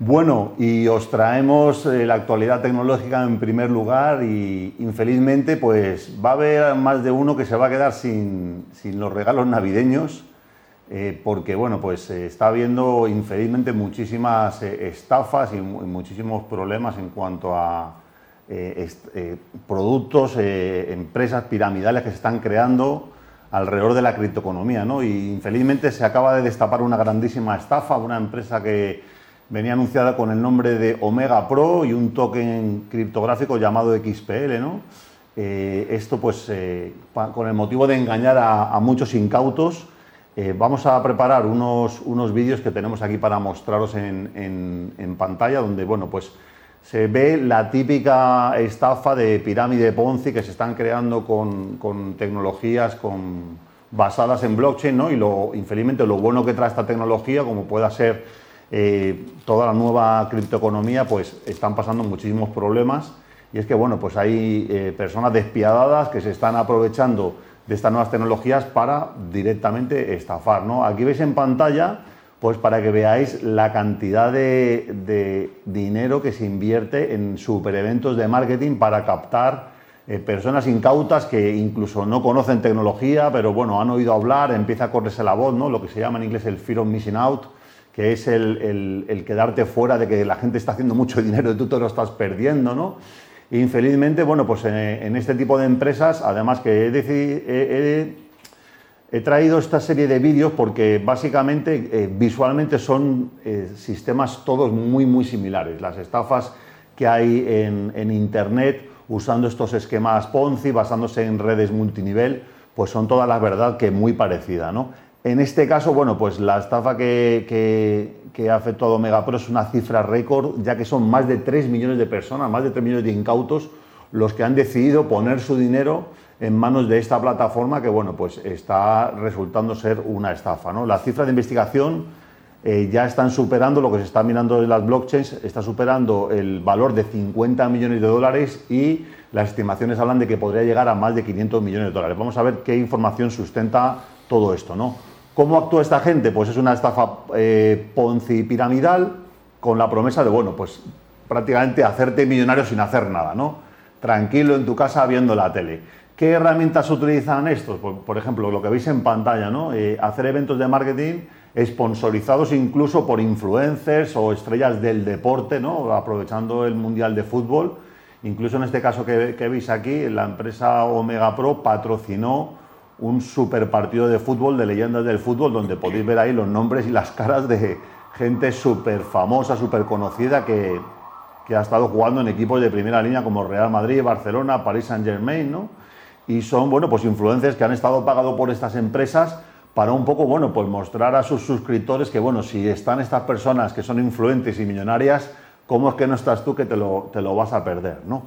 Bueno, y os traemos eh, la actualidad tecnológica en primer lugar y infelizmente pues va a haber más de uno que se va a quedar sin, los regalos navideños eh, porque bueno, pues está habiendo infelizmente muchísimas eh, estafas y, muchísimos problemas en cuanto a productos, empresas piramidales que se están creando alrededor de la criptoeconomía, ¿no? Y infelizmente se acaba de destapar una grandísima estafa, una empresa que venía anunciada con el nombre de Omega Pro y un token criptográfico llamado XPL, ¿no? Eh, esto pues eh, con el motivo de engañar a, muchos incautos, eh, vamos a preparar unos, unos vídeos que tenemos aquí para mostraros en, en, pantalla, donde bueno, pues se ve la típica estafa de pirámide Ponzi que se están creando con, con tecnologías con, basadas en blockchain, ¿no? Y lo, infelizmente lo bueno que trae esta tecnología, como pueda ser eh, toda la nueva criptoeconomía, pues están pasando muchísimos problemas. Y es que, bueno, pues hay eh, personas despiadadas que se están aprovechando de estas nuevas tecnologías para directamente estafar, ¿no? Aquí veis en pantalla, pues para que veáis la cantidad de, dinero que se invierte en super eventos de marketing para captar eh, personas incautas que incluso no conocen tecnología, pero bueno, han oído hablar, empieza a correrse la voz, ¿no? Lo que se llama en inglés el fear of missing out que es el, quedarte fuera de que la gente está haciendo mucho dinero y tú te lo estás perdiendo, ¿no? Infelizmente, bueno, pues en, este tipo de empresas, además que he, he, traído esta serie de vídeos porque básicamente eh, visualmente son eh, sistemas todos muy, muy similares. Las estafas que hay en, en Internet usando estos esquemas Ponzi, basándose en redes multinivel, pues son todas la verdad que muy parecidas, ¿no? En este caso, bueno, pues la estafa que, ha afectado a Omega Pro es una cifra récord, ya que son más de 3 millones de personas, más de 3 millones de incautos, los que han decidido poner su dinero en manos de esta plataforma que, bueno, pues está resultando ser una estafa. ¿no? La cifra de investigación eh, ya están superando, lo que se está mirando en las blockchains, está superando el valor de 50 millones de dólares y las estimaciones hablan de que podría llegar a más de 500 millones de dólares. Vamos a ver qué información sustenta todo esto, ¿no? ¿Cómo actúa esta gente? Pues es una estafa eh, piramidal con la promesa de, bueno, pues prácticamente hacerte millonario sin hacer nada, ¿no? Tranquilo en tu casa viendo la tele. ¿Qué herramientas utilizan estos? Pues, por ejemplo, lo que veis en pantalla, ¿no? Eh, hacer eventos de marketing sponsorizados incluso por influencers o estrellas del deporte, ¿no? Aprovechando el Mundial de Fútbol. Incluso en este caso que, que veis aquí, la empresa Omega Pro patrocinó un super partido de fútbol, de leyendas del fútbol, donde podéis ver ahí los nombres y las caras de gente súper famosa, súper conocida que, ha estado jugando en equipos de primera línea como Real Madrid, Barcelona, Paris Saint Germain, ¿no? Y son, bueno, pues influencers que han estado pagados por estas empresas para un poco, bueno, pues mostrar a sus suscriptores que, bueno, si están estas personas que son influentes y millonarias, ¿cómo es que no estás tú que te lo, te lo vas a perder, ¿no?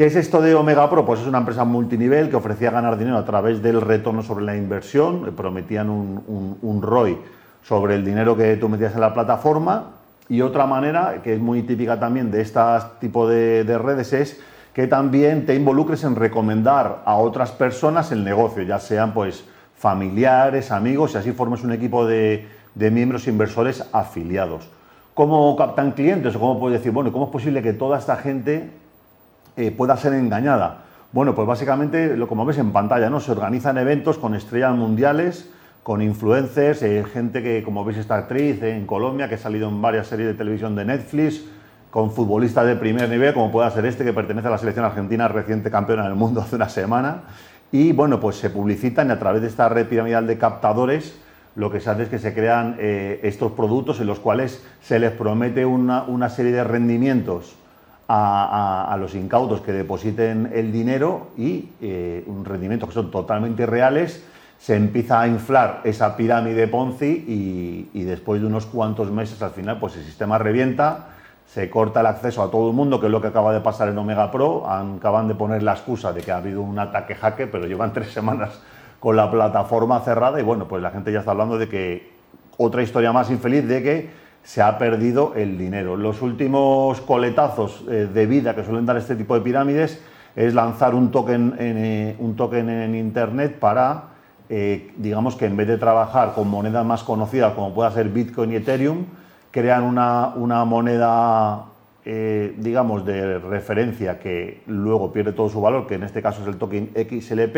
¿Qué es esto de Omega Pro? Pues es una empresa multinivel que ofrecía ganar dinero a través del retorno sobre la inversión, eh, prometían un, ROI sobre el dinero que tú metías en la plataforma y otra manera, que es muy típica también de este tipo de, redes, es que también te involucres en recomendar a otras personas el negocio, ya sean pues familiares, amigos, y así formes un equipo de, de miembros inversores afiliados. ¿Cómo captan clientes? O cómo puedes decir, bueno, ¿cómo es posible que toda esta gente eh, pueda ser engañada? Bueno, pues básicamente, lo como ves en pantalla, ¿no? Se organizan eventos con estrellas mundiales, con influencers, eh, gente que, como veis, esta actriz en Colombia, que ha salido en varias series de televisión de Netflix, con futbolistas de primer nivel, como pueda ser este, que pertenece a la selección argentina, reciente campeona del mundo hace una semana. Y bueno, pues se publicitan a través de esta red piramidal de captadores, lo que se hace es que se crean eh, estos productos en los cuales se les promete una, una serie de rendimientos a, los incautos que depositen el dinero y eh, un rendimiento que son totalmente reales, se empieza a inflar esa pirámide Ponzi y, después de unos cuantos meses al final pues el sistema revienta, se corta el acceso a todo el mundo, que es lo que acaba de pasar en Omega Pro, acaban de poner la excusa de que ha habido un ataque hacker, pero llevan tres semanas con la plataforma cerrada y bueno, pues la gente ya está hablando de que otra historia más infeliz de que se ha perdido el dinero. Los últimos coletazos eh, de vida que suelen dar este tipo de pirámides es lanzar un token en, eh, un token en Internet para, eh, digamos que en vez de trabajar con monedas más conocidas como pueda ser Bitcoin y Ethereum, crean una, una moneda, digamos, de referencia que luego pierde todo su valor, que en este caso es el token XLP,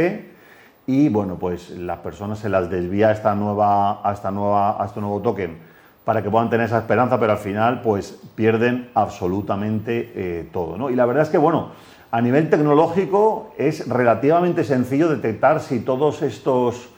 y bueno, pues las personas se las desvía a, esta nueva, a, esta nueva, a este nuevo token para que puedan tener esa esperanza, pero al final pues pierden absolutamente eh, todo. ¿no? Y la verdad es que, bueno, a nivel tecnológico es relativamente sencillo detectar si todos estos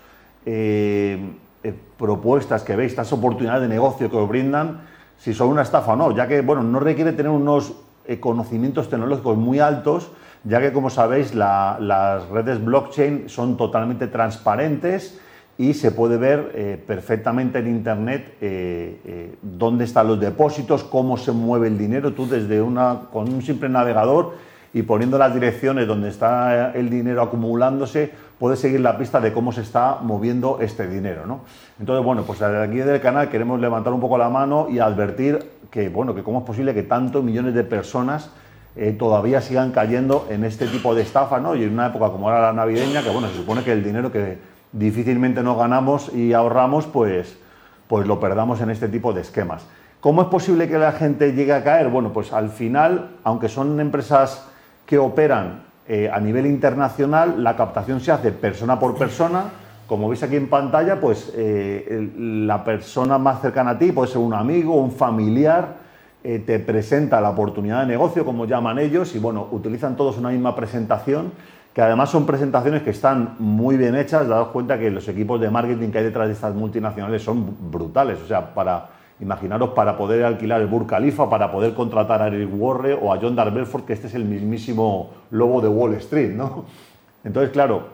eh, eh, propuestas que veis, estas oportunidades de negocio que os brindan, si son una estafa o no, ya que, bueno, no requiere tener unos conocimientos tecnológicos muy altos, ya que, como sabéis, las redes blockchain son totalmente transparentes y se puede ver eh, perfectamente en Internet eh, eh, dónde están los depósitos, cómo se mueve el dinero. Tú desde una, con un simple navegador y poniendo las direcciones donde está el dinero acumulándose, puedes seguir la pista de cómo se está moviendo este dinero. ¿no? Entonces, bueno, pues aquí del canal queremos levantar un poco la mano y advertir que, bueno, que cómo es posible que tantos millones de personas todavía sigan cayendo en este tipo de estafa, ¿no? Y en una época como era la navideña, que bueno, se supone que el dinero que difícilmente nos ganamos y ahorramos, pues, pues lo perdamos en este tipo de esquemas. ¿Cómo es posible que la gente llegue a caer? Bueno, pues al final, aunque son empresas que operan eh, a nivel internacional, la captación se hace persona por persona. Como veis aquí en pantalla, pues eh, la persona más cercana a ti puede ser un amigo, un familiar, eh, te presenta la oportunidad de negocio, como llaman ellos, y bueno, utilizan todos una misma presentación que además son presentaciones que están muy bien hechas, dados cuenta que los equipos de marketing que hay detrás de estas multinacionales son brutales, o sea, para imaginaros para poder alquilar el Burj Khalifa, para poder contratar a Eric Warre o a John Belfort, que este es el mismísimo lobo de Wall Street, ¿no? Entonces, claro,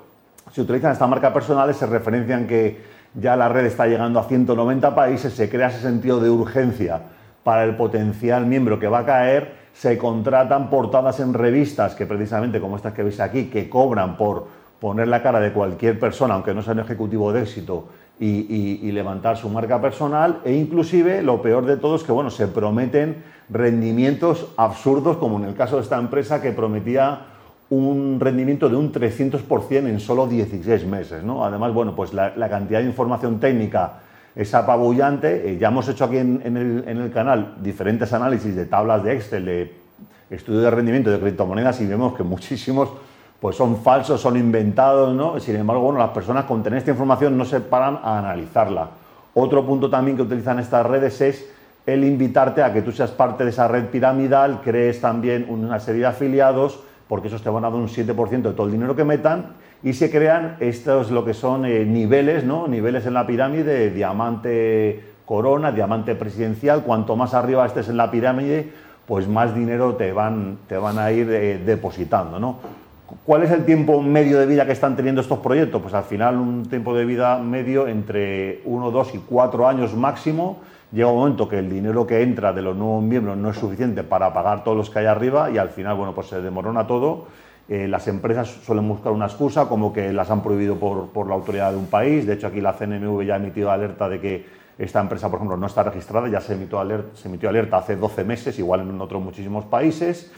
si utilizan esta marca personales, se referencian que ya la red está llegando a 190 países, se crea ese sentido de urgencia para el potencial miembro que va a caer se contratan portadas en revistas que precisamente como estas que veis aquí, que cobran por poner la cara de cualquier persona, aunque no sea un ejecutivo de éxito, y, levantar su marca personal, e inclusive lo peor de todo es que bueno, se prometen rendimientos absurdos, como en el caso de esta empresa que prometía un rendimiento de un 300% en solo 16 meses. ¿no? Además, bueno, pues la, la cantidad de información técnica es apabullante. Eh, ya hemos hecho aquí en, el, canal diferentes análisis de tablas de Excel, de estudio de rendimiento de criptomonedas y vemos que muchísimos pues son falsos, son inventados, ¿no? Sin embargo, bueno, las personas con tener esta información no se paran a analizarla. Otro punto también que utilizan estas redes es el invitarte a que tú seas parte de esa red piramidal, crees también una serie de afiliados, porque esos te van a dar un 7% de todo el dinero que metan y se crean estos lo que son eh, niveles, ¿no? Niveles en la pirámide, diamante corona, diamante presidencial, cuanto más arriba estés en la pirámide, pues más dinero te van, te van a ir eh, depositando, ¿no? ¿Cuál es el tiempo medio de vida que están teniendo estos proyectos? Pues al final un tiempo de vida medio entre 1, 2 y 4 años máximo. Llega un momento que el dinero que entra de los nuevos miembros no es suficiente para pagar todos los que hay arriba y al final, bueno, pues se demorona todo eh, las empresas suelen buscar una excusa como que las han prohibido por, la autoridad de un país. De hecho, aquí la CNMV ya ha emitido alerta de que esta empresa, por ejemplo, no está registrada, ya se emitió, alerta, se emitió alerta hace 12 meses, igual en otros muchísimos países.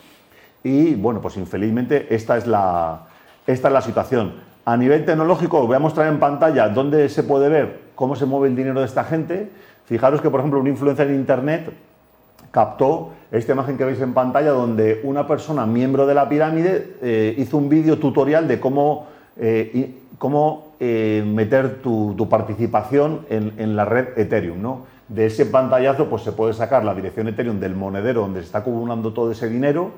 Y bueno, pues infelizmente esta es la, esta es la situación. A nivel tecnológico, voy a mostrar en pantalla dónde se puede ver cómo se mueve el dinero de esta gente. Fijaros que, por ejemplo, un influencer en Internet captó esta imagen que veis en pantalla donde una persona miembro de la pirámide eh, hizo un vídeo tutorial de cómo, eh, cómo eh, meter tu, participación en, la red Ethereum. De ese pantallazo pues, se puede sacar la dirección Ethereum del monedero donde se está acumulando todo ese dinero,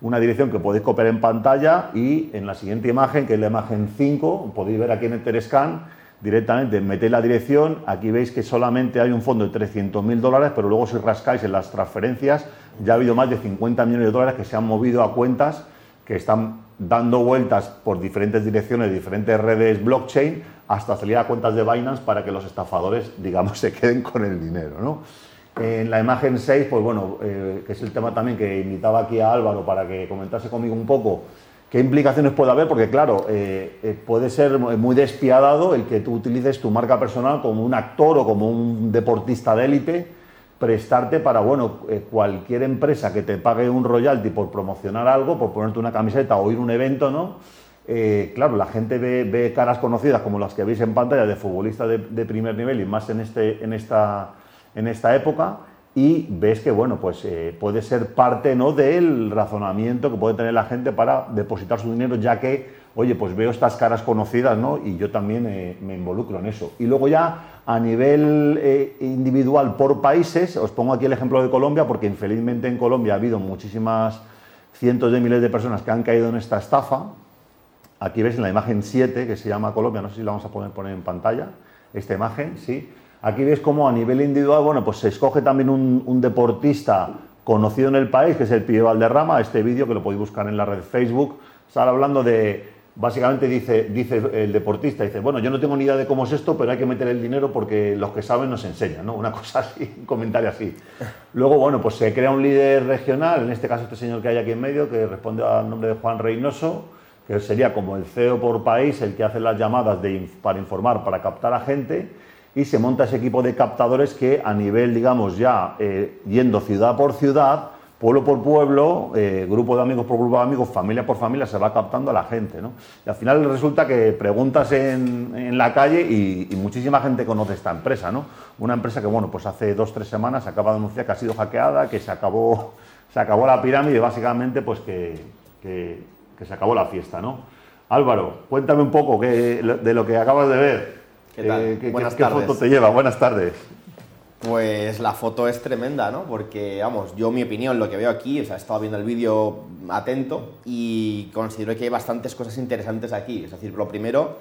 una dirección que podéis copiar en pantalla y en la siguiente imagen, que es la imagen 5, podéis ver aquí en Etherscan, directamente metéis la dirección, aquí veis que solamente hay un fondo de 300.000 dólares, pero luego si rascáis en las transferencias, ya ha habido más de 50 millones de dólares que se han movido a cuentas que están dando vueltas por diferentes direcciones, diferentes redes blockchain, hasta salir a cuentas de Binance para que los estafadores, digamos, se queden con el dinero. ¿no? En la imagen 6, pues bueno, eh, que es el tema también que invitaba aquí a Álvaro para que comentase conmigo un poco, ¿Qué implicaciones puede haber? Porque claro, eh, eh, puede ser muy despiadado el que tú utilices tu marca personal como un actor o como un deportista de élite, prestarte para, bueno, eh, cualquier empresa que te pague un royalty por promocionar algo, por ponerte una camiseta o ir a un evento, ¿no? claro, la gente ve, caras conocidas como las que veis en pantalla de futbolistas de, primer nivel y más en, este, en, esta, en esta época y ves que bueno, pues eh, puede ser parte ¿no? del razonamiento que puede tener la gente para depositar su dinero, ya que, oye, pues veo estas caras conocidas ¿no? y yo también eh, me involucro en eso. Y luego ya a nivel eh, individual por países, os pongo aquí el ejemplo de Colombia, porque infelizmente en Colombia ha habido muchísimas cientos de miles de personas que han caído en esta estafa. Aquí ves en la imagen 7, que se llama Colombia, no sé si la vamos a poder poner en pantalla, esta imagen, sí Aquí ves cómo a nivel individual, bueno, pues se escoge también un, deportista conocido en el país, que es el Pío Valderrama, este vídeo que lo podéis buscar en la red Facebook, sale hablando de, básicamente dice, dice el deportista, dice, bueno, yo no tengo ni idea de cómo es esto, pero hay que meter el dinero porque los que saben nos enseñan, ¿no? Una cosa así, un comentario así. Luego, bueno, pues se crea un líder regional, en este caso este señor que hay aquí en medio, que responde al nombre de Juan Reynoso, que sería como el CEO por país, el que hace las llamadas para informar, para captar a gente, y se monta ese equipo de captadores que a nivel, digamos, ya eh, yendo ciudad por ciudad, pueblo por pueblo, eh, grupo de amigos por grupo de amigos, familia por familia, se va captando a la gente. ¿no? Y al final resulta que preguntas en, la calle y, muchísima gente conoce esta empresa. ¿no? Una empresa que, bueno, pues hace dos, tres semanas se acaba de anunciar que ha sido hackeada, que se acabó, se acabó la pirámide, básicamente, pues que, que, se acabó la fiesta. ¿no? Álvaro, cuéntame un poco de lo que acabas de ver. ¿Qué tal? Eh, Buenas ¿qué foto te lleva? Buenas tardes. Pues la foto es tremenda, ¿no? Porque, vamos, yo mi opinión, lo que veo aquí, o sea, he estado viendo el vídeo atento y considero que hay bastantes cosas interesantes aquí. Es decir, lo primero,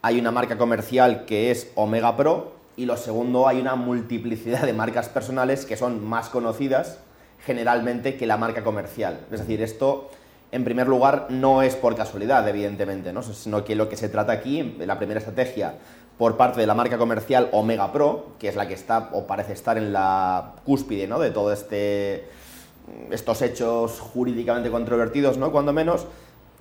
hay una marca comercial que es Omega Pro y lo segundo, hay una multiplicidad de marcas personales que son más conocidas generalmente que la marca comercial. Es decir, esto, en primer lugar, no es por casualidad, evidentemente, ¿no? sino que lo que se trata aquí, la primera estrategia por parte de la marca comercial Omega Pro, que es la que está o parece estar en la cúspide ¿no? de todo este estos hechos jurídicamente controvertidos, ¿no? Cuando menos,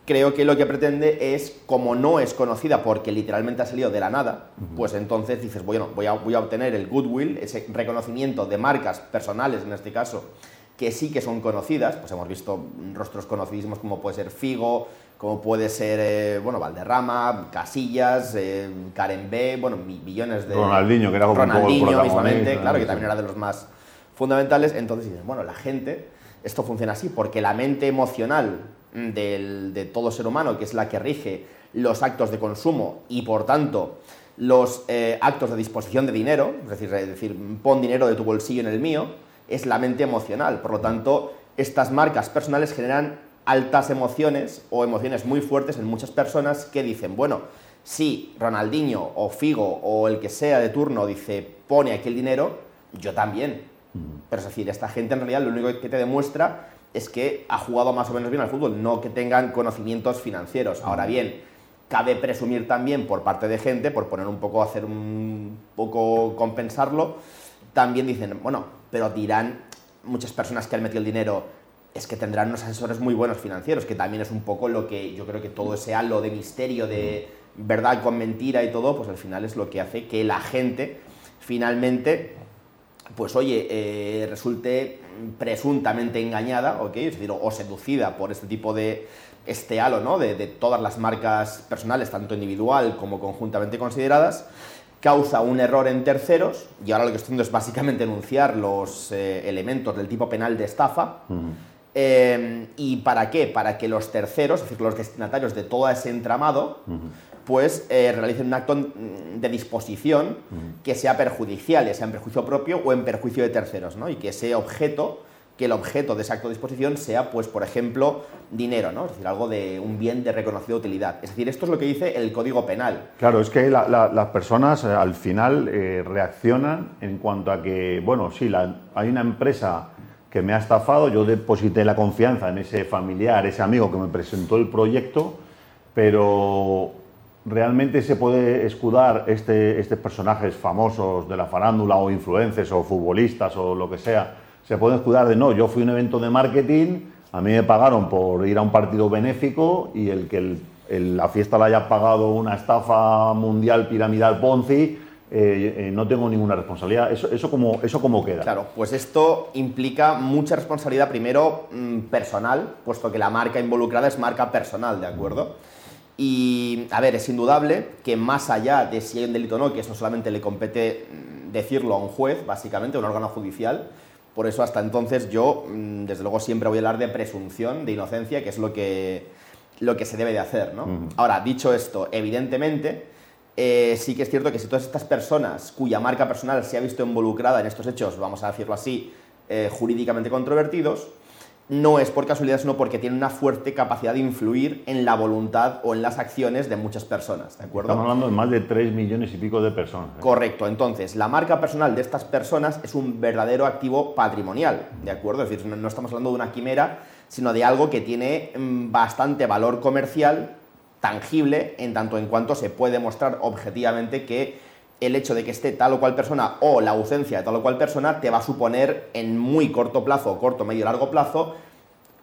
creo que lo que pretende es, como no es conocida porque literalmente ha salido de la nada, pues entonces dices, bueno, voy a, voy a obtener el goodwill, ese reconocimiento de marcas personales en este caso, que sí que son conocidas, pues hemos visto rostros conocidísimos como puede ser Figo, como puede ser, eh, bueno, Valderrama, Casillas, eh, Karen B, bueno, millones de... Ronaldinho, que era como Ronaldinho un mismamente, claro, que también era de los más fundamentales. Entonces dices, bueno, la gente, esto funciona así, porque la mente emocional de todo ser humano, que es la que rige los actos de consumo y, por tanto, los eh, actos de disposición de dinero, es decir, es decir, pon dinero de tu bolsillo en el mío, es la mente emocional. Por lo tanto, estas marcas personales generan altas emociones o emociones muy fuertes en muchas personas que dicen, bueno, si Ronaldinho o Figo o el que sea de turno dice, pone aquí el dinero, yo también. Pero es decir, esta gente en realidad lo único que te demuestra es que ha jugado más o menos bien al fútbol, no que tengan conocimientos financieros. Ahora bien, cabe presumir también por parte de gente, por poner un poco, hacer un poco compensarlo, también dicen, bueno, pero dirán muchas personas que han metido el dinero, es que tendrán unos asesores muy buenos financieros, que también es un poco lo que yo creo que todo ese halo de misterio, de verdad con mentira y todo, pues al final es lo que hace que la gente finalmente, pues oye, eh, resulte presuntamente engañada, ¿ok? Es decir, o seducida por este tipo de este halo, ¿no? De, todas las marcas personales, tanto individual como conjuntamente consideradas, causa un error en terceros, y ahora lo que estoy haciendo es básicamente enunciar los eh, elementos del tipo penal de estafa, Em, ¿Y para qué? Para que los terceros, es decir, los destinatarios de todo ese entramado, pues eh, realicen un acto de disposición que sea perjudicial, ya sea en perjuicio propio o en perjuicio de terceros, ¿no? Y que ese objeto, que el objeto de ese acto de disposición sea, pues, por ejemplo, dinero, ¿no? Es decir, algo de un bien de reconocida utilidad. Es decir, esto es lo que dice el Código Penal. Claro, es que las personas eh, al final eh, reaccionan en cuanto a que, bueno, sí, hay una empresa que me ha estafado, yo deposité la confianza en ese familiar, ese amigo que me presentó el proyecto, pero realmente se puede escudar este, estos personajes famosos de la farándula o influencers o futbolistas o lo que sea, se puede escudar de no, yo fui a un evento de marketing, a mí me pagaron por ir a un partido benéfico y el que la fiesta la haya pagado una estafa mundial piramidal Ponzi, eh, eh, no tengo ninguna responsabilidad. Eso, eso, como, ¿Eso cómo queda? Claro, pues esto implica mucha responsabilidad, primero mm, personal, puesto que la marca involucrada es marca personal, ¿de acuerdo? Y, a ver, es indudable que más allá de si hay un delito o no, que eso solamente le compete mm, decirlo a un juez, básicamente, a un órgano judicial, Por eso hasta entonces yo, mm, desde luego, siempre voy a hablar de presunción de inocencia, que es lo que, lo que se debe de hacer. ¿no? Ahora, dicho esto, evidentemente, eh, sí que es cierto que si todas estas personas cuya marca personal se ha visto involucrada en estos hechos, vamos a decirlo así, eh, jurídicamente controvertidos, no es por casualidad, sino porque tienen una fuerte capacidad de influir en la voluntad o en las acciones de muchas personas, ¿de acuerdo? Estamos hablando de más de 3 millones y pico de personas. ¿eh? Correcto, entonces, la marca personal de estas personas es un verdadero activo patrimonial, ¿de acuerdo? Es decir, no, estamos hablando de una quimera, sino de algo que tiene mm, bastante valor comercial, tangible, en tanto en cuanto se puede mostrar objetivamente que el hecho de que esté tal o cual persona o la ausencia de tal o cual persona te va a suponer en muy corto plazo, corto, medio, largo plazo,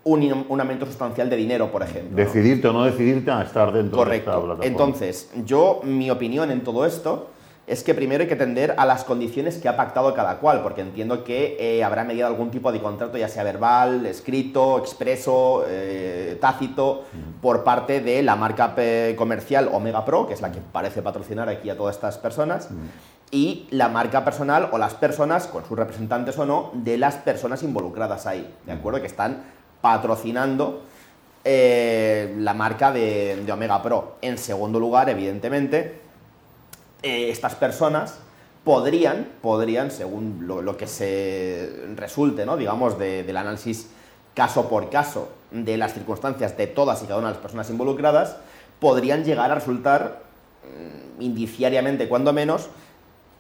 un, un aumento sustancial de dinero, por ejemplo. Decidirte o no decidirte a estar dentro de esta plataforma. Entonces, yo, mi opinión en todo esto es que primero hay que tender a las condiciones que ha pactado cada cual, porque entiendo que eh, habrá mediado algún tipo de contrato, ya sea verbal, escrito, expreso, eh, tácito, por parte de la marca comercial Omega Pro, que es la que parece patrocinar aquí a todas estas personas, y la marca personal o las personas, con sus representantes o no, de las personas involucradas ahí, ¿de acuerdo? Que están patrocinando eh, la marca de Omega Pro. En segundo lugar, evidentemente, eh, estas personas podrían, podrían, según lo, que se resulte, ¿no? digamos, del análisis caso por caso de las circunstancias de todas y cada una de las personas involucradas, podrían llegar a resultar mm, indiciariamente, cuando menos,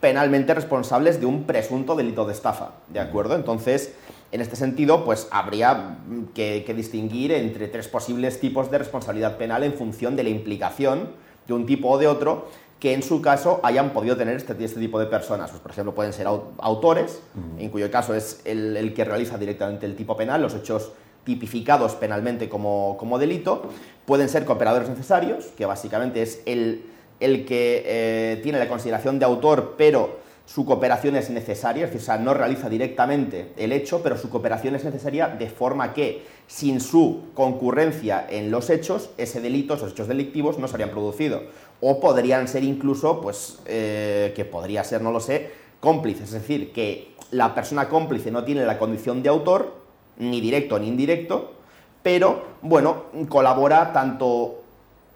penalmente responsables de un presunto delito de estafa, ¿de acuerdo? Entonces, en este sentido, pues habría que, que distinguir entre tres posibles tipos de responsabilidad penal en función de la implicación de un tipo o de otro que en su caso hayan podido tener este, este tipo de personas. Pues, por ejemplo, pueden ser autores, en cuyo caso es el, que realiza directamente el tipo penal, los hechos tipificados penalmente como, como delito. Pueden ser cooperadores necesarios, que básicamente es el, el que eh, tiene la consideración de autor, pero su cooperación es necesaria, es decir, o sea, no realiza directamente el hecho, pero su cooperación es necesaria de forma que, sin su concurrencia en los hechos, ese delito, esos hechos delictivos no se habrían producido o podrían ser incluso, pues, eh, que podría ser, no lo sé, cómplices, es decir, que la persona cómplice no tiene la condición de autor, ni directo ni indirecto, pero, bueno, colabora tanto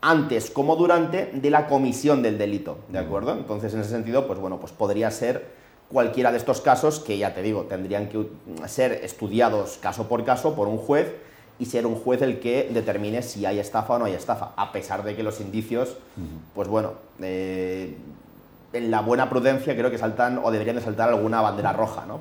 antes como durante de la comisión del delito, ¿de acuerdo? Entonces, en ese sentido, pues bueno, pues podría ser cualquiera de estos casos que, ya te digo, tendrían que ser estudiados caso por caso por un juez y ser un juez el que determine si hay estafa o no hay estafa, a pesar de que los indicios, pues bueno, eh, en la buena prudencia creo que saltan o deberían de saltar alguna bandera roja, ¿no?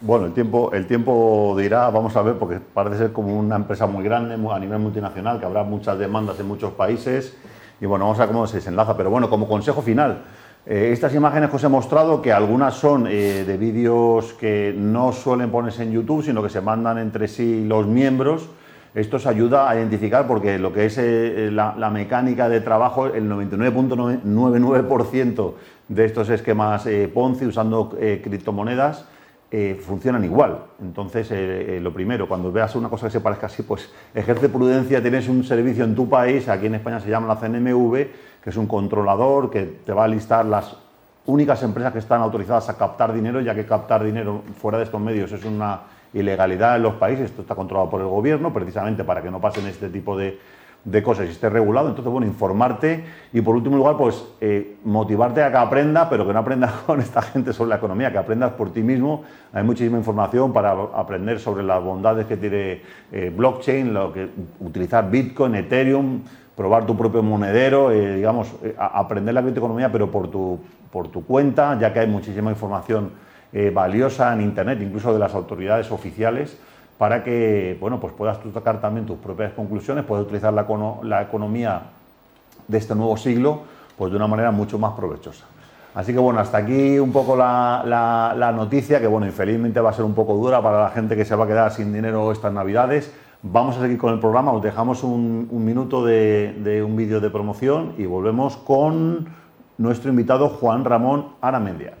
Bueno, el tiempo, el tiempo dirá, vamos a ver, porque parece ser como una empresa muy grande, a nivel multinacional, que habrá muchas demandas en muchos países, y bueno, vamos a ver cómo se desenlaza, pero bueno, como consejo final, eh, estas imágenes que os he mostrado, que algunas son eh, de vídeos que no suelen ponerse en YouTube, sino que se mandan entre sí los miembros, esto os ayuda a identificar porque lo que es eh, la, mecánica de trabajo, el 99.99% de estos esquemas Ponzi usando criptomonedas funcionan igual. Entonces, lo primero, cuando veas una cosa que se parezca así, pues ejerce prudencia, tienes un servicio en tu país, aquí en España se llama la CNMV, que es un controlador que te va a listar las únicas empresas que están autorizadas a captar dinero, ya que captar dinero fuera de estos medios es una ilegalidad en los países, esto está controlado por el gobierno, precisamente para que no pasen este tipo de, cosas y esté regulado. Entonces, bueno, informarte y por último lugar, pues eh, motivarte a que aprenda, pero que no aprendas con esta gente sobre la economía, que aprendas por ti mismo. Hay muchísima información para aprender sobre las bondades que tiene eh, blockchain, lo que, utilizar Bitcoin, Ethereum, probar tu propio monedero, eh, digamos, eh, aprender la criptoeconomía, pero por tu, por tu cuenta, ya que hay muchísima información eh, valiosa en Internet, incluso de las autoridades oficiales, para que bueno, pues puedas tú sacar también tus propias conclusiones, puedes utilizar la, la economía de este nuevo siglo pues de una manera mucho más provechosa. Así que bueno, hasta aquí un poco la, la, noticia, que bueno, infelizmente va a ser un poco dura para la gente que se va a quedar sin dinero estas navidades, Vamos a seguir con el programa, os dejamos un, minuto de, de un vídeo de promoción y volvemos con nuestro invitado Juan Ramón Aramendia.